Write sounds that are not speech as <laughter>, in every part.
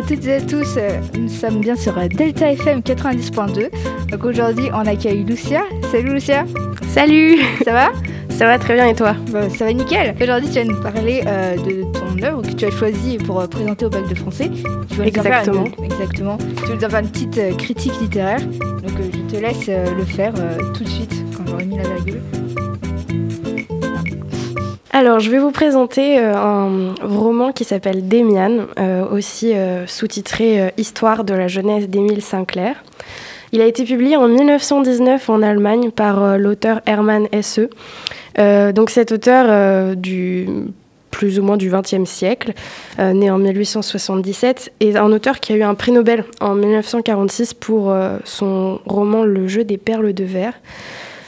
à toutes et à tous, euh, nous sommes bien sur Delta FM 90.2. Donc aujourd'hui on accueille Lucia. Salut Lucia Salut Ça va? Ça va très bien et toi? Bah, Ça va nickel Aujourd'hui tu vas nous parler euh, de ton œuvre que tu as choisie pour euh, présenter au bac de français. Tu vas exactement. Nous exactement. Tu vas nous faire une petite critique littéraire. Donc je te laisse le faire tout de suite quand j'aurai mis la virgule. Alors, je vais vous présenter euh, un roman qui s'appelle Demian, euh, aussi euh, sous-titré Histoire de la jeunesse d'Émile Sinclair. Il a été publié en 1919 en Allemagne par l'auteur Hermann Hesse. donc cet auteur du plus ou moins du XXe siècle, né en 1877, est un auteur qui a eu un prix Nobel en 1946 pour son roman Le jeu des perles de verre.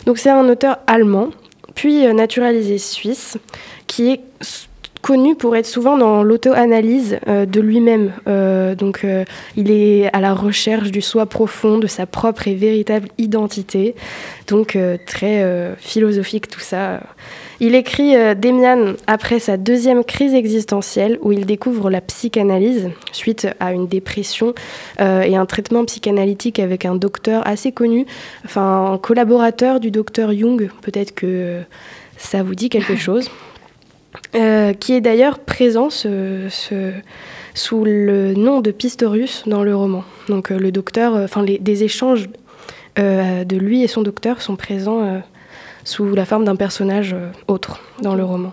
Donc c'est un auteur allemand puis euh, naturalisé suisse, qui est connu pour être souvent dans l'auto-analyse euh, de lui-même. Euh, donc, il est à la recherche du soi profond, de sa propre et véritable identité. Donc, très philosophique tout ça. Il écrit Demian après sa deuxième crise existentielle où il découvre la psychanalyse suite à une dépression et un traitement psychanalytique avec un docteur assez connu, enfin un collaborateur du docteur Jung. Peut-être que ça vous dit quelque <laughs> chose. Euh, qui est d'ailleurs présent sous le nom de Pistorius dans le roman. Donc euh, le docteur, euh, enfin des échanges de lui et son docteur sont présents sous la forme d'un personnage autre dans le roman.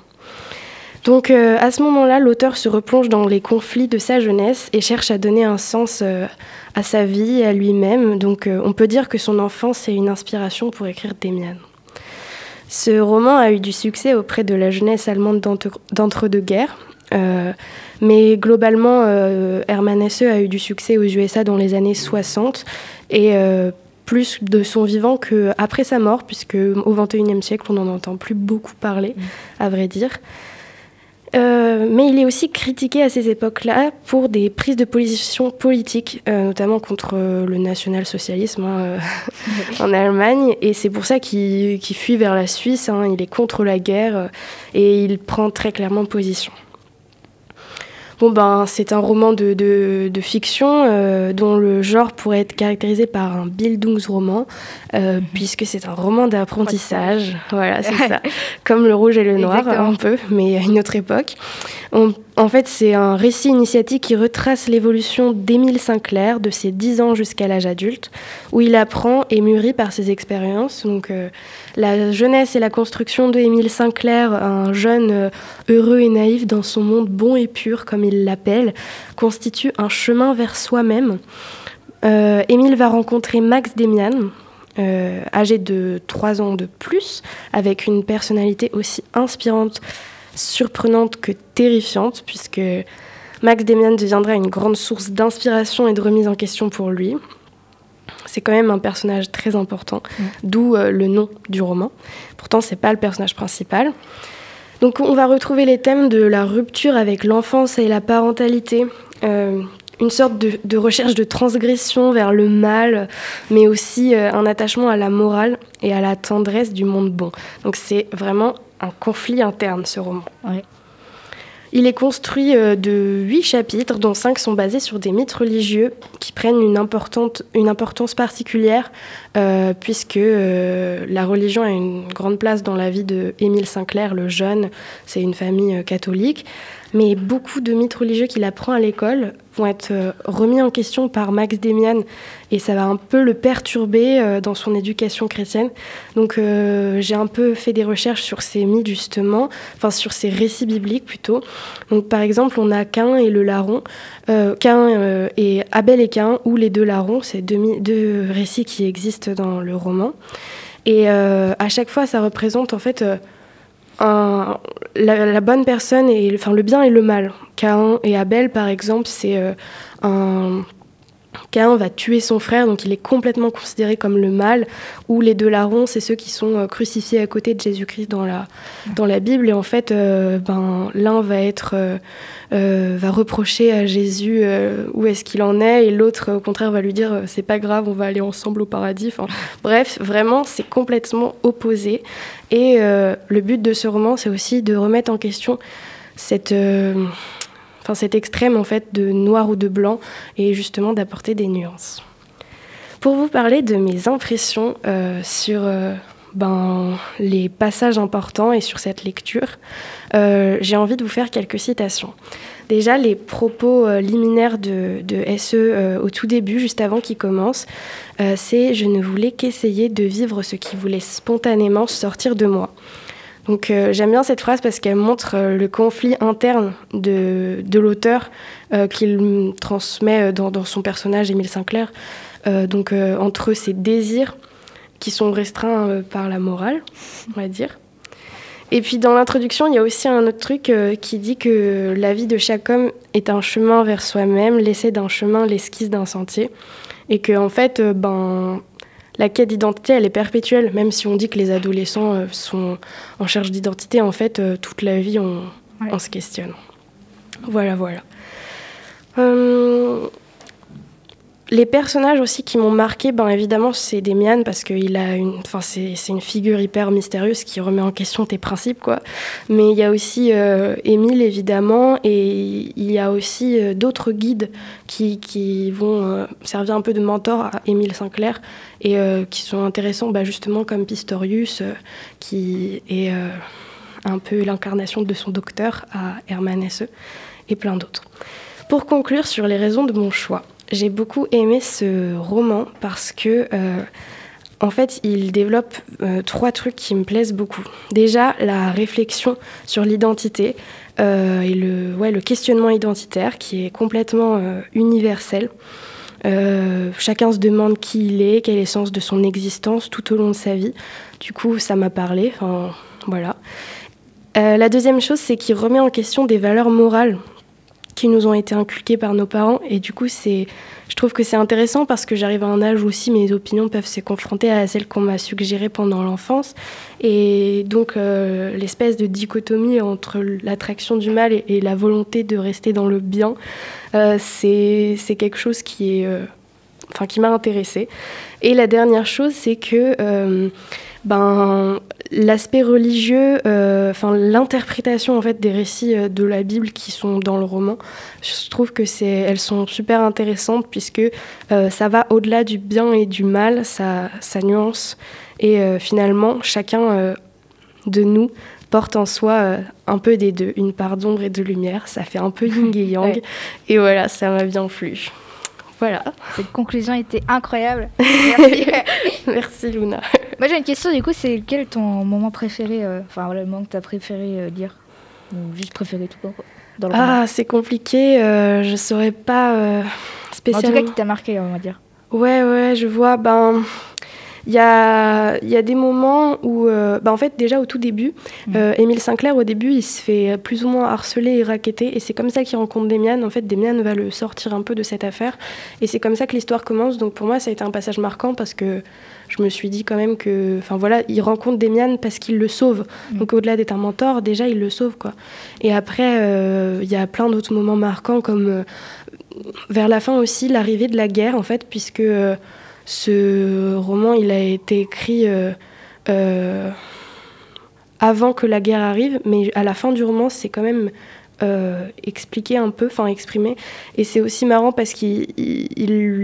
Donc à ce moment-là, l'auteur se replonge dans les conflits de sa jeunesse et cherche à donner un sens à sa vie, à lui-même. Donc on peut dire que son enfance est une inspiration pour écrire Demian. Ce roman a eu du succès auprès de la jeunesse allemande d'entre-deux-guerres. Euh, mais globalement, euh, Hermann Hesse a eu du succès aux USA dans les années 60 et euh, plus de son vivant qu'après sa mort, puisque au XXIe siècle, on n'en entend plus beaucoup parler, mmh. à vrai dire. Euh, mais il est aussi critiqué à ces époques-là pour des prises de position politiques, euh, notamment contre le national-socialisme hein, euh, <laughs> en Allemagne. Et c'est pour ça qu'il fuit vers la Suisse. Hein. il est contre la guerre et il prend très clairement position. Bon, ben, c'est un roman de, de, fiction euh, dont le genre pourrait être caractérisé par un Bildungsroman, euh, mhm. puisque c'est un roman d'apprentissage. Voilà, c'est ça. Comme Le Rouge et le Noir, un peu, mais à une autre époque. En fait, c'est un récit initiatique qui retrace l'évolution d'Émile Sinclair, de ses 10 ans jusqu'à l'âge adulte, où il apprend et mûrit par ses expériences. Donc, euh, la jeunesse et la construction de Émile Sinclair, un jeune euh, heureux et naïf dans son monde bon et pur, comme il l'appelle, constitue un chemin vers soi-même. Euh, Émile va rencontrer Max Demian, âgé de 3 ans de plus, avec une personnalité aussi inspirante, surprenante que terrifiante, puisque Max Demian deviendra une grande source d'inspiration et de remise en question pour lui. C'est quand même un personnage très important, mm. d'où euh, le nom du roman. Pourtant, c'est pas le personnage principal. Donc, on va retrouver les thèmes de la rupture avec l'enfance et la parentalité, euh, une sorte de, recherche de transgression vers le mal, mais aussi euh, un attachement à la morale et à la tendresse du monde bon. Donc, c'est vraiment un conflit interne, ce roman. Il est construit euh, de huit chapitres, dont cinq sont basés sur des mythes religieux qui prennent une, importante, une importance particulière, euh, puisque euh, la religion a une grande place dans la vie de Émile Sinclair, le jeune. C'est une famille catholique mais beaucoup de mythes religieux qu'il apprend à l'école vont être remis en question par Max Demian et ça va un peu le perturber euh, dans son éducation chrétienne. Donc euh, j'ai un peu fait des recherches sur ces mythes justement, enfin sur ces récits bibliques plutôt. Donc par exemple on a Cain et le larron, Cain et Abel et Cain ou les deux larrons, c'est deux, récits qui existent dans le roman. Et à chaque fois ça représente en fait la, bonne personne et enfin le bien et le mal. Cain et Abel, par exemple, c'est euh, un Cain va tuer son frère, donc il est complètement considéré comme le mal, ou les deux larrons, c'est ceux qui sont euh, crucifiés à côté de Jésus-Christ dans la, dans la Bible, et en fait, euh, ben, l'un va être, va reprocher à Jésus où est-ce qu'il en est, et l'autre, au contraire, va lui dire c'est pas grave, on va aller ensemble au paradis. Bref, vraiment, c'est complètement opposé. Et le but de ce roman, c'est aussi de remettre en question cette enfin cet extrême en fait de noir ou de blanc et justement d'apporter des nuances. Pour vous parler de mes impressions sur ben, les passages importants et sur cette lecture, j'ai envie de vous faire quelques citations. Déjà, les propos liminaires de, de SE au tout début, juste avant qu'il commence, c'est Je ne voulais qu'essayer de vivre ce qui voulait spontanément sortir de moi. Donc euh, j'aime bien cette phrase parce qu'elle montre euh, le conflit interne de, de l'auteur euh, qu'il transmet dans, dans, son personnage Émile Sinclair, donc entre ses désirs qui sont restreints par la morale, on va dire. Et puis dans l'introduction, il y a aussi un autre truc qui dit que la vie de chaque homme est un chemin vers soi-même, l'essai d'un chemin, l'esquisse d'un sentier, et que en fait, ben la quête d'identité, elle est perpétuelle, même si on dit que les adolescents euh, sont en charge d'identité, en fait, euh, toute la vie, on, se questionne. Voilà, voilà. Euh, les personnages aussi qui m'ont marqué, ben évidemment, c'est Demian parce que a une, enfin c'est, une figure hyper mystérieuse qui remet en question tes principes, quoi. Mais il y a aussi euh, Émile évidemment, et il y a aussi euh, d'autres guides qui, qui vont euh, servir un peu de mentor à Émile Sinclair et qui sont intéressants, bah, justement comme Pistorius, qui est un peu l'incarnation de son docteur à Hermann Hesse et plein d'autres. Pour conclure sur les raisons de mon choix. J'ai beaucoup aimé ce roman parce que, euh, en fait, il développe euh, trois trucs qui me plaisent beaucoup. Déjà, la réflexion sur l'identité euh, et le, questionnement identitaire qui est complètement universel. chacun se demande qui il est, quel est le sens de son existence tout au long de sa vie. Du coup, ça m'a parlé. Voilà. la deuxième chose, c'est qu'il remet en question des valeurs morales qui nous ont été inculqués par nos parents. Et du coup, c'est, je trouve que c'est intéressant parce que j'arrive à un âge où aussi mes opinions peuvent se confronter à celles qu'on m'a suggérées pendant l'enfance. Et donc, euh, l'espèce de dichotomie entre l'attraction du mal et, la volonté de rester dans le bien, euh, c'est, c'est quelque chose qui est... Euh, enfin, qui m'a intéressée. Et la dernière chose, c'est que ben, l'aspect religieux, euh, enfin l'interprétation en fait des récits euh, de la Bible qui sont dans le roman, je trouve que c'est, elles sont super intéressantes puisque euh, ça va au-delà du bien et du mal, ça, ça nuance et finalement chacun de nous porte en soi un peu des deux, une part d'ombre et de lumière, ça fait un peu yin et <laughs> yang et voilà, ça m'a bien plu. Voilà. Cette conclusion était incroyable. <laughs> Merci, Merci Luna. Moi j'ai une question du coup, c'est quel est ton moment préféré, euh, enfin voilà, le moment que tu as préféré euh, lire? Ou juste préféré tout court Ah, c'est compliqué, euh, je saurais pas spécialement. En tout cas, qui t'a marqué, on va dire. Ouais, ouais, je vois. Ben, il y a, y a, des moments où, euh, bah en fait, déjà au tout début, mm. euh, Émile Sinclair, au début, il se fait plus ou moins harceler et raqueter. Et c'est comme ça qu'il rencontre Demian. En fait, Demian va le sortir un peu de cette affaire. Et c'est comme ça que l'histoire commence. Donc pour moi, ça a été un passage marquant parce que je me suis dit quand même que. Enfin voilà, il rencontre Demian parce qu'il le sauve. Mm. Donc au-delà d'être un mentor, déjà, il le sauve, quoi. Et après, euh, il y a plein d'autres moments marquants comme. vers la fin aussi, l'arrivée de la guerre, en fait, puisque ce roman, il a été écrit euh, euh, avant que la guerre arrive, mais à la fin du roman, c'est quand même euh, expliqué un peu, enfin exprimé. Et c'est aussi marrant parce qu'il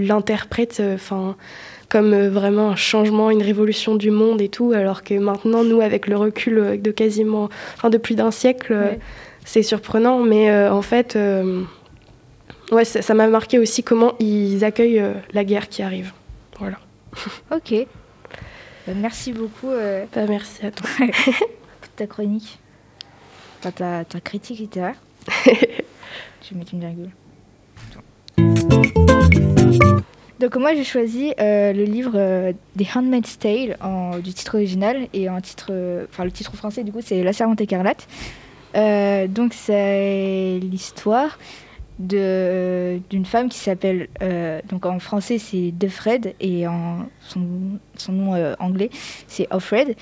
l'interprète, enfin comme vraiment un changement, une révolution du monde et tout, alors que maintenant, nous, avec le recul de quasiment, enfin de plus d'un siècle, c'est surprenant, mais en fait, ouais, ça m'a marqué aussi comment ils accueillent la guerre qui arrive. Voilà. Ok. Bah, merci beaucoup. Euh, bah, merci à toi. <laughs> pour ta chronique. Enfin, ta, ta critique littéraire. Je vais mettre une virgule. Donc moi j'ai choisi euh, le livre euh, The Handmaid's Tale en, du titre original et en titre, enfin le titre français du coup c'est La Servante écarlate. donc c'est l'histoire d'une femme qui s'appelle, euh, donc en français c'est Defred et en son, son nom euh, anglais c'est Offred.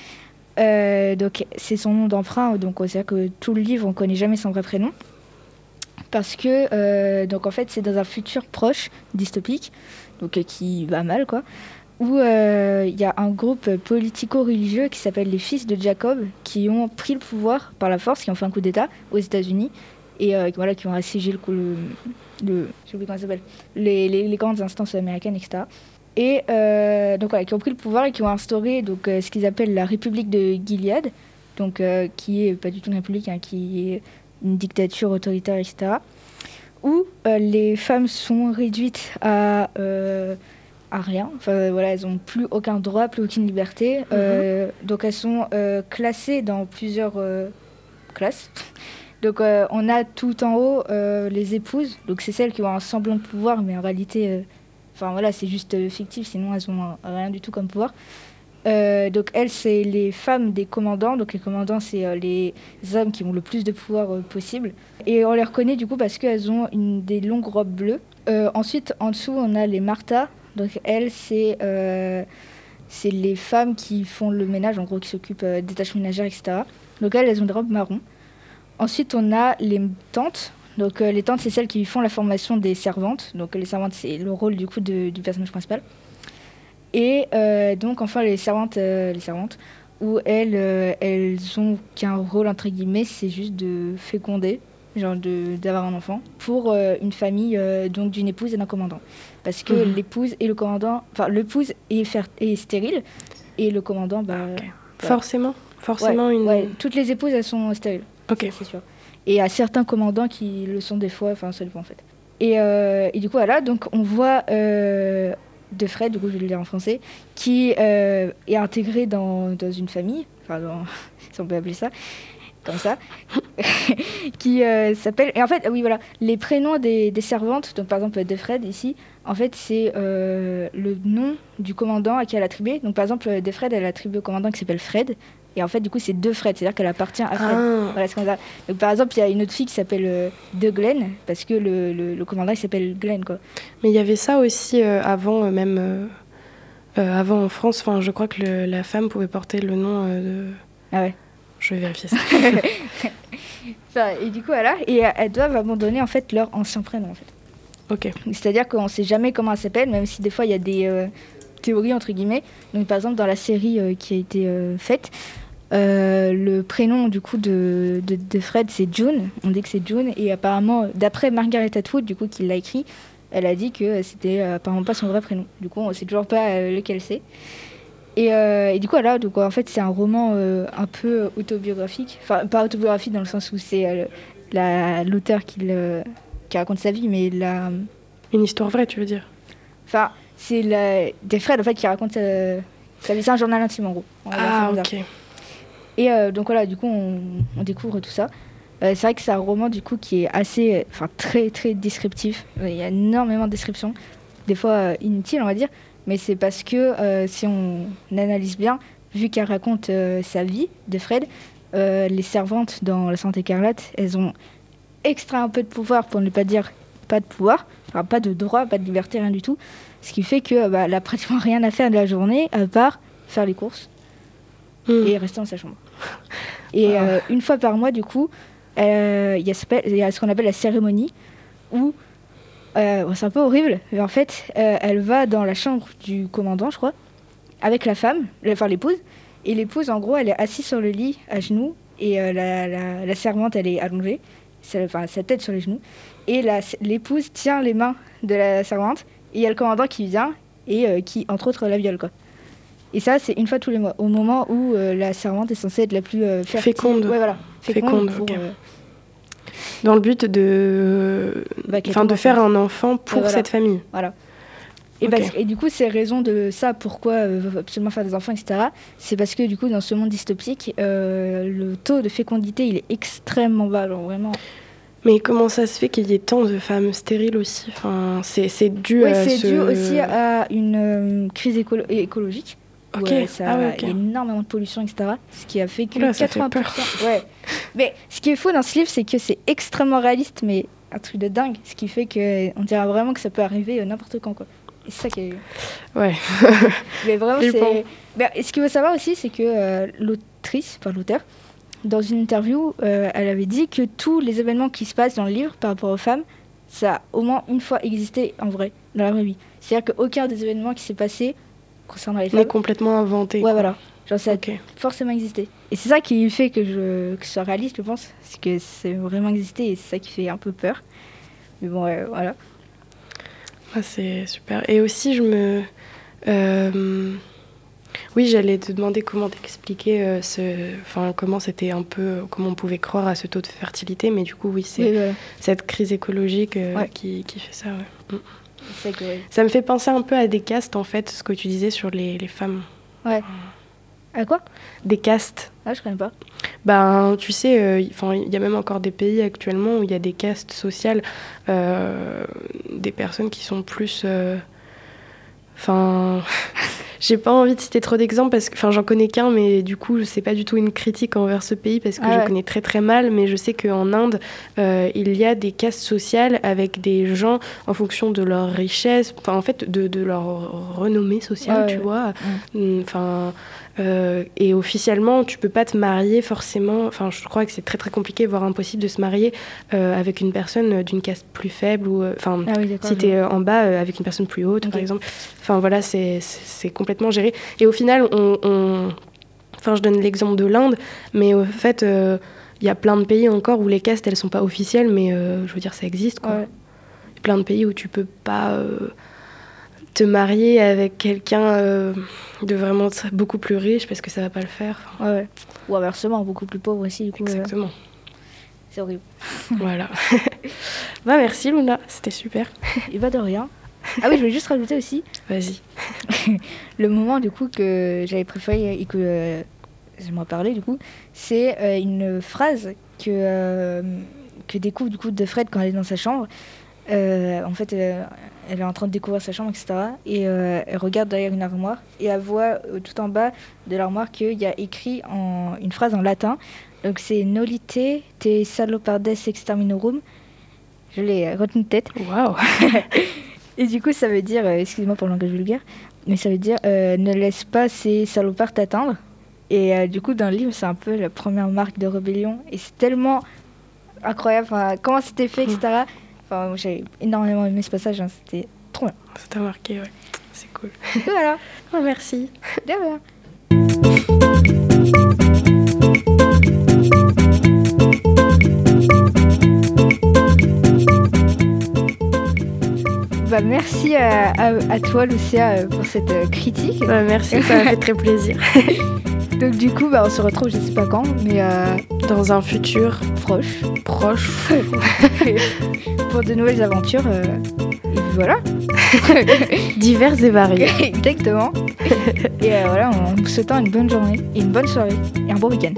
Euh, donc c'est son nom d'emprunt, donc c'est-à-dire que tout le livre on connaît jamais son vrai prénom. Parce que, donc en fait c'est dans un futur proche, dystopique, donc qui va mal quoi, où il y a un groupe politico-religieux qui s'appelle les Fils de Jacob qui ont pris le pouvoir par la force, qui ont fait un coup d'État aux États-Unis et voilà, qui ont assiégé le, le, le comment ça les, les, les, grandes instances américaines, etc. Et donc voilà, qui ont pris le pouvoir et qui ont instauré donc, ce qu'ils appellent la République de Gilead, donc, qui est pas du tout une république, hein, qui est une dictature autoritaire, etc. Où les femmes sont réduites à à rien. Enfin, voilà, elles n'ont plus aucun droit, plus aucune liberté. Mhm. Euh, donc elles sont euh, classées dans plusieurs euh, classes. Donc on a tout en haut les épouses. Donc c'est celles qui ont un semblant de pouvoir, mais en réalité, enfin voilà, c'est juste fictif. Sinon elles ont rien du tout comme pouvoir. donc elles, c'est les femmes des commandants. Donc les commandants, c'est les hommes qui ont le plus de pouvoir possible. Et on les reconnaît du coup parce qu'elles ont une, des longues robes bleues. ensuite, en dessous, on a les Martha. Donc elles, euh, c'est les femmes qui font le ménage, en gros, qui s'occupent euh, des tâches ménagères, etc. Donc elles, elles ont des robes marron. Ensuite, on a les tantes. Donc euh, les tantes, c'est celles qui font la formation des servantes. Donc les servantes, c'est le rôle du coup du personnage principal. Et donc enfin les servantes, les servantes, où elles, elles ont qu'un rôle entre guillemets, c'est juste de féconder genre d'avoir un enfant, pour euh, une famille euh, donc d'une épouse et d'un commandant. Parce que mhm. l'épouse et le commandant, enfin l'épouse est, est, stérile et le commandant, bah, forcément, forcément une. toutes les épouses elles sont stériles. Ok. C'est sûr. Et à certains commandants qui le sont des fois, enfin dépend en fait. Et, euh, et, du coup voilà, donc on voit de Fred, du coup je vais le dire en français, qui est intégré dans, dans une famille, enfin <laughs> si on peut appeler ça, comme ça, <laughs> qui euh, s'appelle. Et en fait, oui, voilà, les prénoms des, des, servantes, donc par exemple de Fred ici, en fait, c'est euh, le nom du commandant à qui elle a attribué. Donc par exemple, de Fred, elle a attribué au commandant qui s'appelle Fred. Et en fait, du coup, c'est de Fred, c'est-à-dire qu'elle appartient à Fred. Ah. Voilà. Donc par exemple, il y a une autre fille qui s'appelle euh, De Glenn, parce que le, le, commandant, il s'appelle Glenn, quoi. Mais il y avait ça aussi avant, même. avant en France, enfin, je crois que la femme pouvait porter le nom de. Ah ouais. Je vais vérifier ça. <laughs> et du coup, voilà. Et elles doivent abandonner en fait leur ancien prénom. En fait. Ok. C'est-à-dire qu'on ne sait jamais comment elle s'appelle, même si des fois il y a des euh, théories entre guillemets. Donc par exemple dans la série euh, qui a été euh, le prénom du coup de, de, Fred c'est June. On dit que c'est June et apparemment d'après Margaret Atwood du coup qui l'a écrit, elle a dit que c'était apparemment pas son vrai prénom. Du coup on ne sait toujours pas lequel c'est. Euh, et, du coup, voilà, donc, en fait, c'est un roman euh, un peu autobiographique. Enfin, pas autobiographique dans le sens où c'est euh, l'auteur qui, qui, raconte sa vie, mais la... Une histoire vraie, tu veux dire? Enfin, c'est des frères, en fait, qui racontent sa vie. C'est un journal intime, en gros. ah, ok. Et donc, voilà, du coup, on, découvre tout ça. c'est vrai que c'est un roman, du coup, qui est assez... Enfin, très, très descriptif. Il y a énormément de descriptions. Des fois inutiles, on va dire mais c'est parce que euh, si on analyse bien, vu qu'elle raconte euh, sa vie de Fred, euh, les servantes dans la Santé Écarlate, elles ont extra un peu de pouvoir, pour ne pas dire pas de pouvoir, enfin pas de droit, pas de liberté, rien du tout. Ce qui fait qu'elle bah, n'a pratiquement rien à faire de la journée, à part faire les courses hmm. et rester dans sa chambre. Et ah. une fois par mois, du coup, il y, a ce qu'on appelle la cérémonie, où euh, c'est un peu horrible, mais en fait, euh, elle va dans la chambre du commandant, je crois, avec la femme, enfin l'épouse. Et l'épouse, en gros, elle est assise sur le lit, à genoux, et euh, la, servante, elle est allongée, enfin sa tête sur les genoux. Et l'épouse tient les mains de la servante, et il y a le commandant qui vient, et qui, entre autres, la viole, quoi. Et ça, c'est une fois tous les mois, au moment où la servante est censée être la plus féconde. Ouais, voilà. Féconde, dans le but de, bah, de faire un enfant pour cette famille. Voilà. Et, et, du coup, c'est raison de ça, pourquoi euh, absolument faire des enfants, etc. C'est parce que du coup, dans ce monde dystopique, euh, le taux de fécondité, il est extrêmement bas, genre vraiment. Mais comment ça se fait qu'il y ait tant de femmes stériles aussi? Enfin, C'est dû à c'est dû aussi à une euh, crise écologique. Ok. ça ah a énormément de pollution, etc. Ce qui a fait que 80%. ouais. Mais ce qui est fou dans ce livre, c'est que c'est extrêmement réaliste, mais un truc de dingue. Ce qui fait qu'on dirait vraiment que ça peut arriver euh, n'importe quand. Quoi. Et c'est ça qui est. Ouais. <laughs> mais vraiment, c'est. Mais ce qu'il faut savoir aussi, c'est que euh, l'autrice, enfin l'auteur, dans une interview, euh, elle avait dit que tous les événements qui se passent dans le livre par rapport aux femmes, ça a au moins une fois existé en vrai, dans la vraie vie. C'est-à-dire qu'aucun des événements qui s'est passé concernant les femmes. complètement inventé. Ouais, voilà. Genre, ça a forcément existé. Et c'est ça qui fait que je, que sois réaliste, je pense. C'est que c'est vraiment existé et c'est ça qui fait un peu peur. Mais bon, voilà. Ah, c'est super. Et aussi, je me. Euh, oui, j'allais te demander comment t'expliquer euh, ce, enfin comment c'était un peu, comment on pouvait croire à ce taux de fertilité, mais du coup oui, c'est cette crise écologique euh, qui, qui, fait ça. Mm. Ça me fait penser un peu à des castes en fait, ce que tu disais sur les, les femmes. Ouais. À quoi? Des castes. Ah, je connais pas. Ben, tu sais, euh, il y a même encore des pays actuellement où il y a des castes sociales, des personnes qui sont plus, enfin. J'ai pas envie de citer trop d'exemples parce que, enfin, j'en connais qu'un, mais du coup, c'est pas du tout une critique envers ce pays parce que je connais très très mal. Mais je sais qu'en Inde, euh, il y a des castes sociales avec des gens en fonction de leur richesse, enfin, en fait, de, de leur renommée sociale, tu vois. Enfin. Euh, et officiellement, tu peux pas te marier forcément. Enfin, je crois que c'est très très compliqué, voire impossible de se marier euh, avec une personne d'une caste plus faible ou enfin ah si tu es en bas avec une personne plus haute, par exemple. Enfin voilà, c'est complètement géré. Et au final, on, enfin je donne l'exemple de l'Inde, mais au fait, euh, il y a plein de pays encore où les castes elles sont pas officielles, mais je veux dire ça existe quoi. Plein de pays où tu peux pas te marier avec quelqu'un euh, de vraiment beaucoup plus riche parce que ça va pas le faire. Ouais, Ou inversement, beaucoup plus pauvre aussi. Du coup, euh, Exactement. C'est horrible. <laughs> <laughs> voilà. <laughs> bah merci Luna, c'était super. Il va de rien. Ah oui, je voulais juste rajouter aussi. Vas-y. le moment du coup que j'avais préféré et que euh, j'aimerais parler du coup, c'est une phrase que que découvre du coup de Fred quand elle est dans sa chambre. En fait, elle est en train de découvrir sa chambre, etc. Et euh, elle regarde derrière une armoire et elle voit euh, tout en bas de l'armoire qu'il y a écrit en, une phrase en latin. Donc c'est Nolite te salopardes exterminorum. Je l'ai retenu de tête. Waouh <laughs> Et du coup, ça veut dire, euh, excusez-moi pour le langage vulgaire, mais ça veut dire ne laisse pas ces salopards t'atteindre. Et du coup, dans le livre, c'est un peu la première marque de rébellion. Et c'est tellement incroyable, comment c'était fait, etc j'ai énormément aimé ce passage, hein. c'était trop bien. Ça t'a marqué, ouais. C'est cool. <laughs> voilà. Oh, merci. De rien. Bah, merci à, à, toi, Lucia, euh, pour cette euh, critique. Bah, merci, ça m'a fait très plaisir. <laughs> Donc du coup, bah, on se retrouve, je sais pas quand, mais euh, dans un futur proche. Proche. <laughs> pour de nouvelles aventures. Euh, et voilà. <laughs> Divers et variés. <laughs> Exactement. Et euh, voilà, en vous souhaitant une bonne journée, une bonne soirée et un bon week-end.